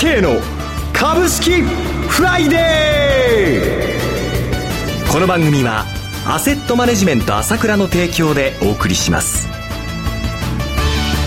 慶の株式フライデー。この番組はアセットマネジメント朝倉の提供でお送りします。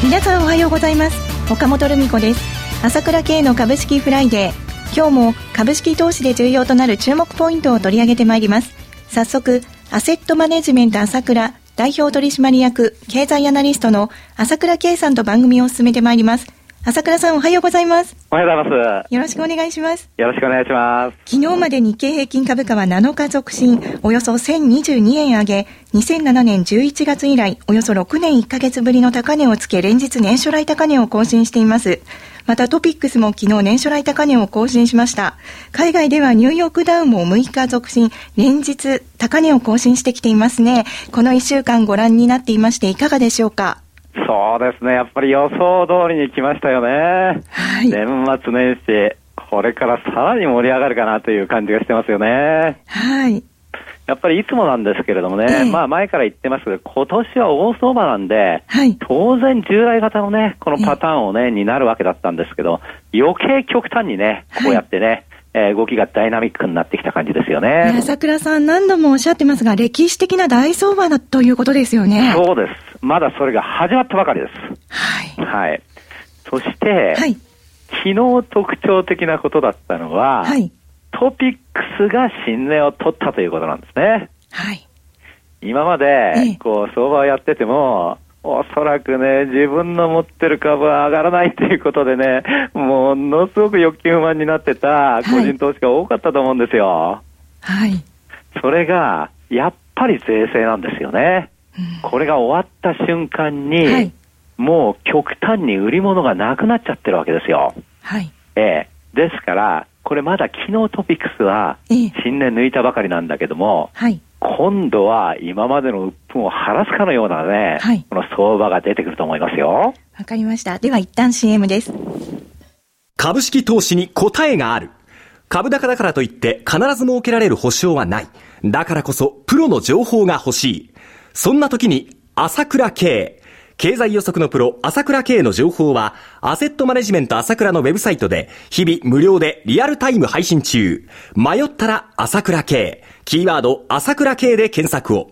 皆さんおはようございます。岡本留美子です。朝倉慶の株式フライデー。今日も株式投資で重要となる注目ポイントを取り上げてまいります。早速アセットマネジメント朝倉代表取締役経済アナリストの朝倉慶さんと番組を進めてまいります。朝倉さんおはようございます。おはようございます。よろしくお願いします。よろしくお願いします。昨日まで日経平均株価は7日続伸、およそ1022円上げ、2007年11月以来、およそ6年1ヶ月ぶりの高値をつけ、連日年初来高値を更新しています。またトピックスも昨日年初来高値を更新しました。海外ではニューヨークダウンも6日続伸、連日高値を更新してきていますね。この1週間ご覧になっていましていかがでしょうか？そうですね、やっぱり予想通りに来ましたよね。はい、年末年始、これからさらに盛り上がるかなという感じがしてますよね。はい。やっぱりいつもなんですけれどもね、えー、まあ前から言ってますけど、今年は大相場なんで、はい、当然従来型のね、このパターンをね、になるわけだったんですけど、余計極端にね、こうやってね、えー、動きがダイナミックになってきた感じですよね。朝倉さん何度もおっしゃってますが、歴史的な大相場だということですよね。そうです。まだそれが始まったばかりです。はい。はい。そして、はい、昨日特徴的なことだったのは、はい、トピックスが新値を取ったということなんですね。はい。今まで、こう、相場をやってても、おそらくね、自分の持ってる株は上がらないということでね、ものすごく欲求不満になってた個人投資家多かったと思うんですよ。はい。それが、やっぱり税制なんですよね。うん、これが終わった瞬間に、はい、もう極端に売り物がなくなっちゃってるわけですよ。はい。ええ。ですから、これまだ昨日トピックスは、新年抜いたばかりなんだけども、はい。今度は今までの鬱憤を晴らすかのようなね、はい、この相場が出てくると思いますよ。わかりました。では一旦 CM です。株式投資に答えがある。株高だからといって必ず設けられる保証はない。だからこそプロの情報が欲しい。そんな時に朝倉慶。経済予測のプロ、朝倉慶の情報は、アセットマネジメント朝倉のウェブサイトで、日々無料でリアルタイム配信中。迷ったら朝倉慶。キーワード、朝倉慶で検索を。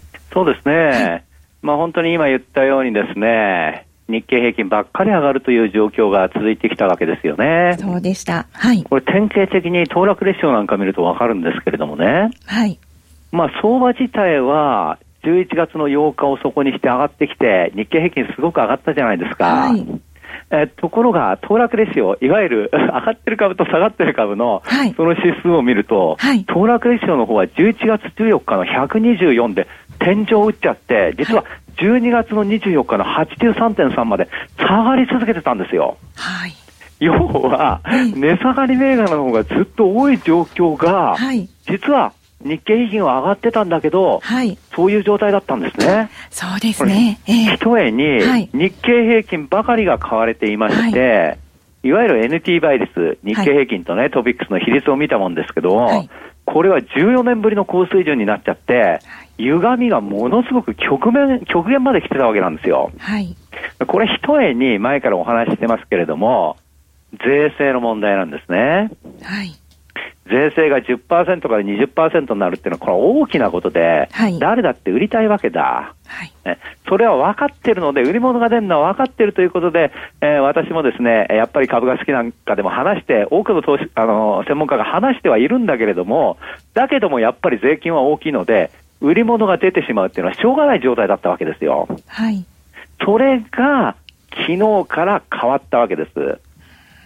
そうですね。はい、まあ本当に今言ったようにですね、日経平均ばっかり上がるという状況が続いてきたわけですよね。そうでした。はい。これ典型的に騰落レシオなんか見るとわかるんですけれどもね。はい。まあ相場自体は11月の8日をそこにして上がってきて、日経平均すごく上がったじゃないですか。はい。えところが、騰落レシオ、いわゆる 上がってる株と下がってる株の、はい、その指数を見ると、はい、騰落レシオの方は11月14日の124で天井を打っちゃって、実は12月の24日の83.3まで下がり続けてたんですよ。はい、要は、値下がり銘柄の方がずっと多い状況が、実は日経平均は上がってたんだけど、はい、そういう状態だったんですね。そうですね。ひとえに、日経平均ばかりが買われていまして、はい、いわゆる NT 倍率、日経平均とね、はい、トピックスの比率を見たもんですけど、はい、これは14年ぶりの高水準になっちゃって、歪みがものすごく極面、極限まで来てたわけなんですよ。はい、これひとえに前からお話ししてますけれども、税制の問題なんですね。はい。税制が10%から20%になるっていうのは、これは大きなことで、はい、誰だって売りたいわけだ。はい、それは分かってるので、売り物が出るのは分かってるということで、えー、私もですね、やっぱり株が好きなんかでも話して、多くの投資、あの、専門家が話してはいるんだけれども、だけどもやっぱり税金は大きいので、売り物が出てしまうっていうのはしょうがない状態だったわけですよ。はい。それが、昨日から変わったわけです。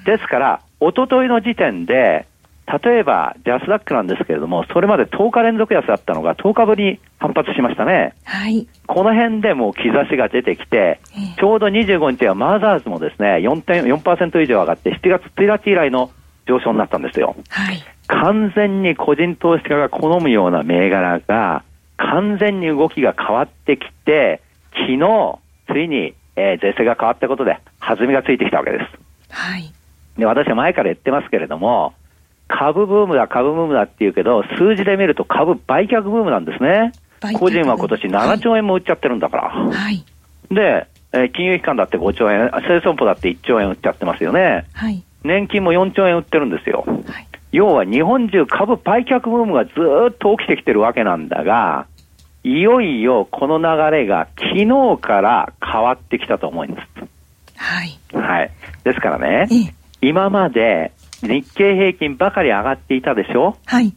ですから、おとといの時点で、例えば、ジャスダックなんですけれども、それまで10日連続安だったのが10日ぶりに反発しましたね。はい。この辺でもう兆しが出てきて、ちょうど25日はマザーズもですね、4.4%以上上がって、7月1日以来の上昇になったんですよ。はい。完全に個人投資家が好むような銘柄が、完全に動きが変わってきて、昨日、ついに、えー、税制が変わったことで、弾みがついてきたわけです。はい。で、私は前から言ってますけれども、株ブームだ、株ブームだって言うけど、数字で見ると株売却ブームなんですね。個人は今年7兆円も売っちゃってるんだから。はい。で、えー、金融機関だって5兆円、生損保だって1兆円売っちゃってますよね。はい。年金も4兆円売ってるんですよ。はい。要は日本中株売却ブームがずっと起きてきてるわけなんだが、いよいよこの流れが昨日から変わってきたと思います。はい。はい。ですからね、今まで日経平均ばかり上がっていたでしょ？はい。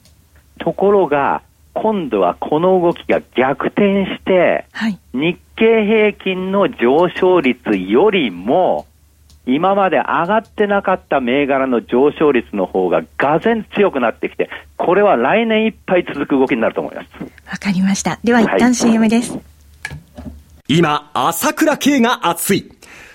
ところが、今度はこの動きが逆転して、はい、日経平均の上昇率よりも、今まで上がってなかった銘柄の上昇率の方ががぜん強くなってきて、これは来年いっぱい続く動きになると思います。わかりました。では一旦 CM です。はい、今、朝倉慶が熱い。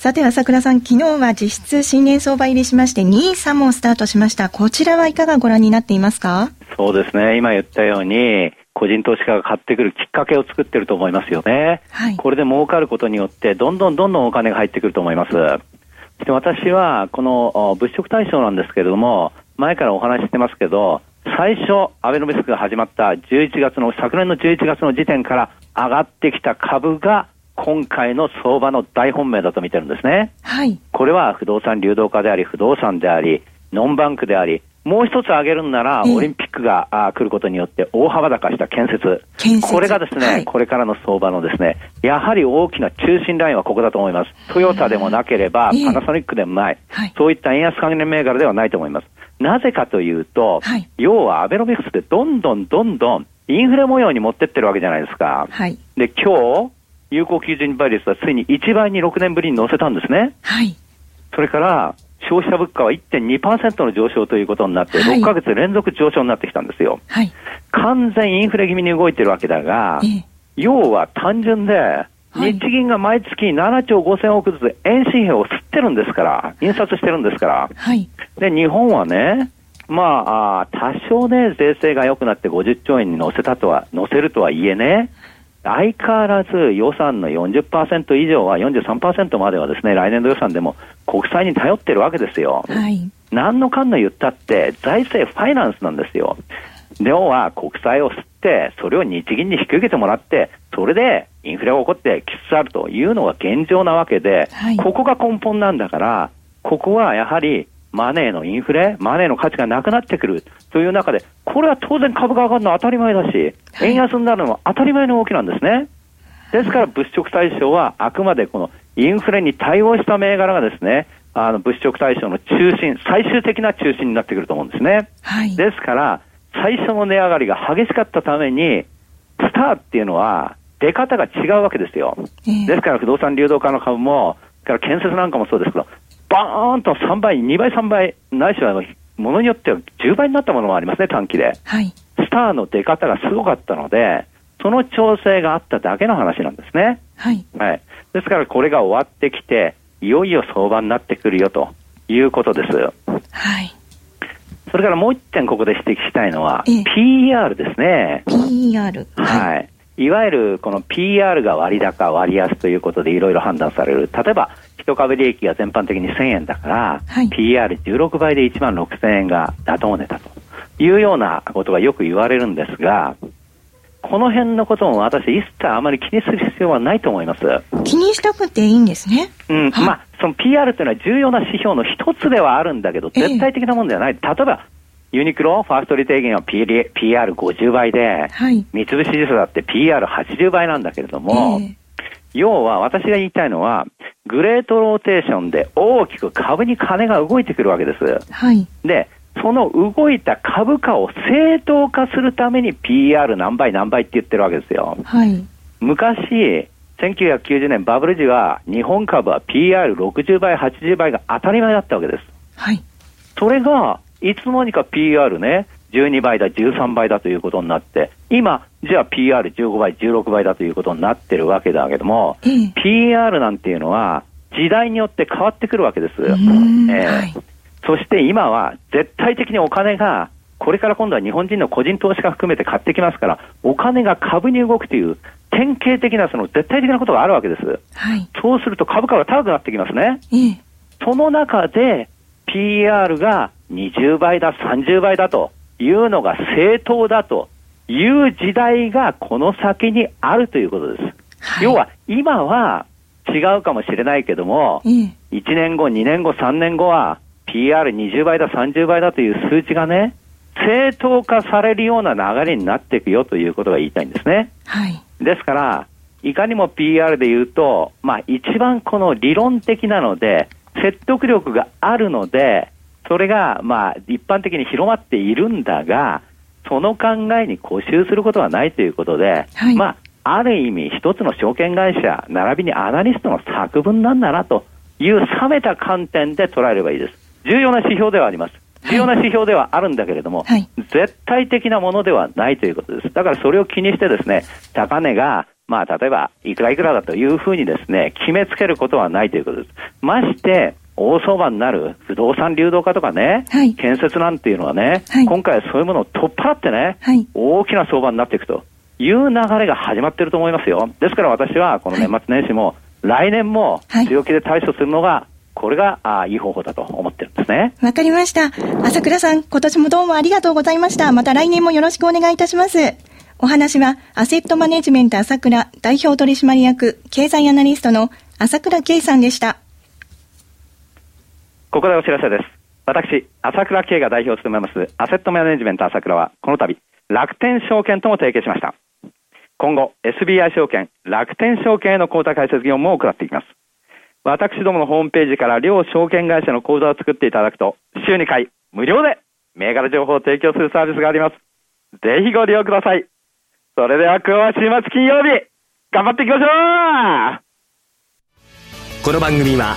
さて、朝倉さん、昨日は実質新年相場入りしまして、2 3もスタートしました。こちらはいかがご覧になっていますか？そうですね。今言ったように、個人投資家が買ってくるきっかけを作ってると思いますよね。はい、これで儲かることによって、どんどんどんどんお金が入ってくると思います。そして私は、この物色対象なんですけれども、前からお話ししてますけど、最初、アベノミスクが始まった11月の、昨年の11月の時点から上がってきた株が今回の相場の大本命だと見てるんですね。はい。これは不動産流動化であり、不動産であり、ノンバンクであり、もう一つ挙げるんなら、オリンピックが、あ来ることによって大幅高した建設。建設これがですね、はい、これからの相場のですね、やはり大きな中心ラインはここだと思います。トヨタでもなければ、パナソニックでもない、はい、そういった円安関連銘柄ではないと思います。なぜかというと、はい、要はアベノミクスでどんどんどんどんインフレ模様に持ってってるわけじゃないですか。はい、で、今日、有効基準倍率はついに1倍に6年ぶりに乗せたんですね。はい。それから、消費者物価は1.2%の上昇ということになって、6ヶ月連続上昇になってきたんですよ。はい。完全インフレ気味に動いてるわけだが、要は単純で、日銀が毎月7兆5000億ずつ円紙幣を吸ってるんですから、印刷してるんですから。はい。で、日本はね、まあ、多少ね、税制が良くなって50兆円に乗せたとは、乗せるとはいえね、相変わらず予算の40%以上は、43%まではですね、来年度予算でも国債に頼ってるわけですよ。はい。何のかんの言ったって、財政ファイナンスなんですよ。要は国債を吸って、それを日銀に引き受けてもらって、それでインフレが起こってきつつあるというのが現状なわけで、はい、ここが根本なんだから、ここはやはりマネーのインフレ、マネーの価値がなくなってくるという中で、これは当然株が上がるのは当たり前だし、円安になるのは当たり前の動きなんですね。ですから物色対象はあくまでこのインフレに対応した銘柄がですね、あの物色対象の中心、最終的な中心になってくると思うんですね。はい、ですから、最初の値上がりが激しかったために、スターっていうのは出方が違うわけですよ。えー、ですから不動産流動化の株も、から建設なんかもそうですけど、バーンと3倍、2倍、3倍、ないしはものによっては10倍になったものもありますね、短期で。はい。スターの出方がすごかったので、その調整があっただけの話なんですね。はい。はい。ですからこれが終わってきて、いよいよ相場になってくるよということです。はい。それからもう一点ここで指摘したいのは、PER ですね。PER。はい。いわゆるこの PR が割高、割安ということでいろいろ判断される。例えば、一株利益が全般的に1000円だから、はい、PR16 倍で1万6000円が妥当値だというようなことがよく言われるんですが、この辺のことも私一切あまり気にする必要はないと思います。気にしたくていいんですね。うん、まあ、その PR っていうのは重要な指標の一つではあるんだけど、絶対的なものではない。例えば、ユニクロ、ファーストリテイゲンは PR50 倍で、はい、三菱地所だって PR80 倍なんだけれども、えー、要は私が言いたいのは、グレートローテーションで大きく株に金が動いてくるわけです。はい、で、その動いた株価を正当化するために PR 何倍何倍って言ってるわけですよ。はい、昔、1990年バブル時は日本株は PR60 倍、80倍が当たり前だったわけです。はい。それが、いつの間にか PR ね、12倍だ、13倍だということになって、今、じゃあ PR15 倍、16倍だということになってるわけだけども、うん、PR なんていうのは、時代によって変わってくるわけです。えーはい、そして今は絶対的にお金が、これから今度は日本人の個人投資家含めて買ってきますから、お金が株に動くという典型的なその絶対的なことがあるわけです。はい、そうすると株価が高くなってきますね。その中で PR が20倍だ、30倍だというのが正当だという時代がこの先にあるということです。はい、要は今は違うかもしれないけども、1年後、2年後、3年後は PR20 倍だ、30倍だという数値がね、正当化されるような流れになっていくよということが言いたいんですね。はい。ですから、いかにも PR で言うと、まあ一番この理論的なので、説得力があるので、それがまあ一般的に広まっているんだが、その考えに固執することはないということで、はい、まあ、ある意味一つの証券会社、並びにアナリストの作文なんだなという冷めた観点で捉えればいいです。重要な指標ではあります。重要な指標ではあるんだけれども、はい、絶対的なものではないということです。だからそれを気にしてですね、高値が、まあ、例えば、いくらいくらだというふうにですね、決めつけることはないということです。まして、大相場になる？不動産流動化とかね、はい、建設なんていうのはね、はい、今回はそういうものを取っ払ってね、はい、大きな相場になっていくという流れが始まっていると思いますよ。ですから私はこの年末年始も、来年も強気で対処するのがこれがあいい方法だと思ってるんですね。わかりました。朝倉さん、今年もどうもありがとうございました。また来年もよろしくお願いいたします。お話は、アセットマネジメント朝倉代表取締役経済アナリストの朝倉圭さんでした。ここでお知らせです。私、朝倉圭が代表を務めますアセットマネジメント朝倉は、この度、楽天証券とも提携しました。今後、SBI 証券、楽天証券への口座開設業務を行っていきます。私どものホームページから両証券会社の口座を作っていただくと、週2回無料で銘柄情報を提供するサービスがあります。ぜひご利用ください。それでは今日は週末金曜日、頑張っていきましょうこの番組は、